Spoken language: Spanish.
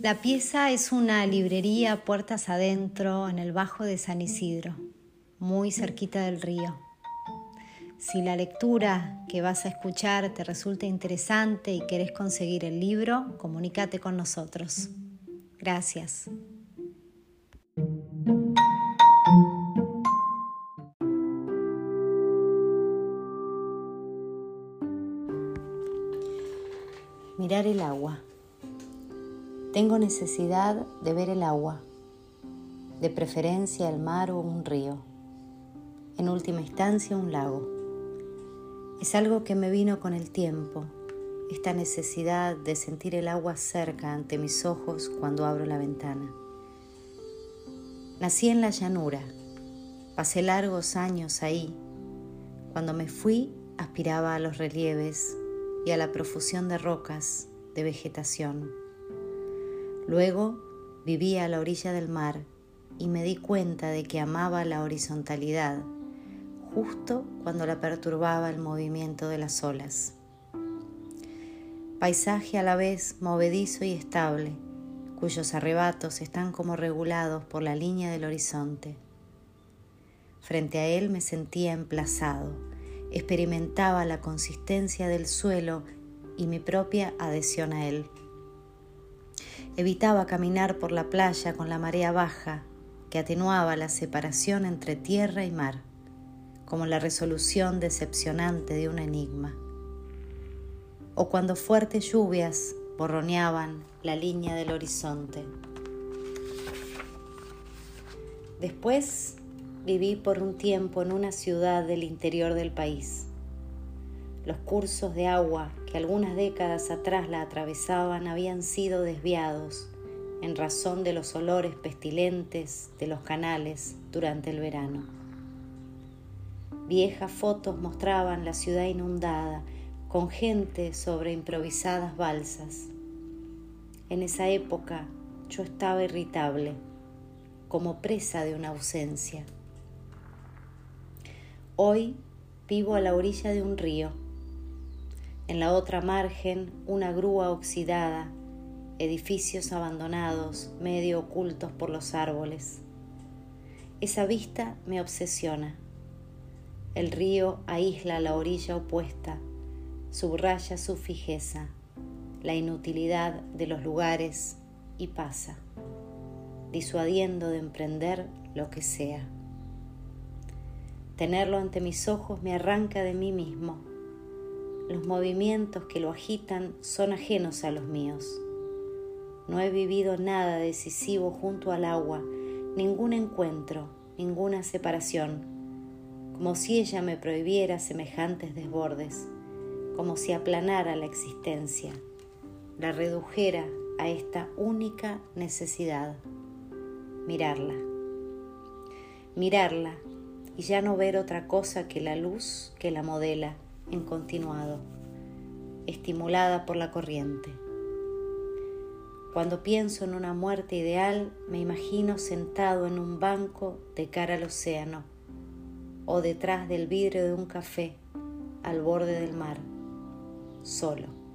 La pieza es una librería puertas adentro en el Bajo de San Isidro, muy cerquita del río. Si la lectura que vas a escuchar te resulta interesante y querés conseguir el libro, comunícate con nosotros. Gracias. Mirar el agua. Tengo necesidad de ver el agua, de preferencia el mar o un río, en última instancia un lago. Es algo que me vino con el tiempo, esta necesidad de sentir el agua cerca ante mis ojos cuando abro la ventana. Nací en la llanura, pasé largos años ahí. Cuando me fui aspiraba a los relieves y a la profusión de rocas, de vegetación. Luego viví a la orilla del mar y me di cuenta de que amaba la horizontalidad justo cuando la perturbaba el movimiento de las olas. Paisaje a la vez movedizo y estable, cuyos arrebatos están como regulados por la línea del horizonte. Frente a él me sentía emplazado, experimentaba la consistencia del suelo y mi propia adhesión a él. Evitaba caminar por la playa con la marea baja, que atenuaba la separación entre tierra y mar como la resolución decepcionante de un enigma. O cuando fuertes lluvias borroneaban la línea del horizonte. Después viví por un tiempo en una ciudad del interior del país. Los cursos de agua que algunas décadas atrás la atravesaban habían sido desviados en razón de los olores pestilentes de los canales durante el verano. Viejas fotos mostraban la ciudad inundada, con gente sobre improvisadas balsas. En esa época yo estaba irritable, como presa de una ausencia. Hoy vivo a la orilla de un río. En la otra margen una grúa oxidada, edificios abandonados, medio ocultos por los árboles. Esa vista me obsesiona el río aísla la orilla opuesta, subraya su fijeza, la inutilidad de los lugares y pasa, disuadiendo de emprender lo que sea. Tenerlo ante mis ojos me arranca de mí mismo. Los movimientos que lo agitan son ajenos a los míos. No he vivido nada decisivo junto al agua, ningún encuentro, ninguna separación como si ella me prohibiera semejantes desbordes, como si aplanara la existencia, la redujera a esta única necesidad, mirarla. Mirarla y ya no ver otra cosa que la luz que la modela en continuado, estimulada por la corriente. Cuando pienso en una muerte ideal, me imagino sentado en un banco de cara al océano o detrás del vidrio de un café al borde del mar, solo.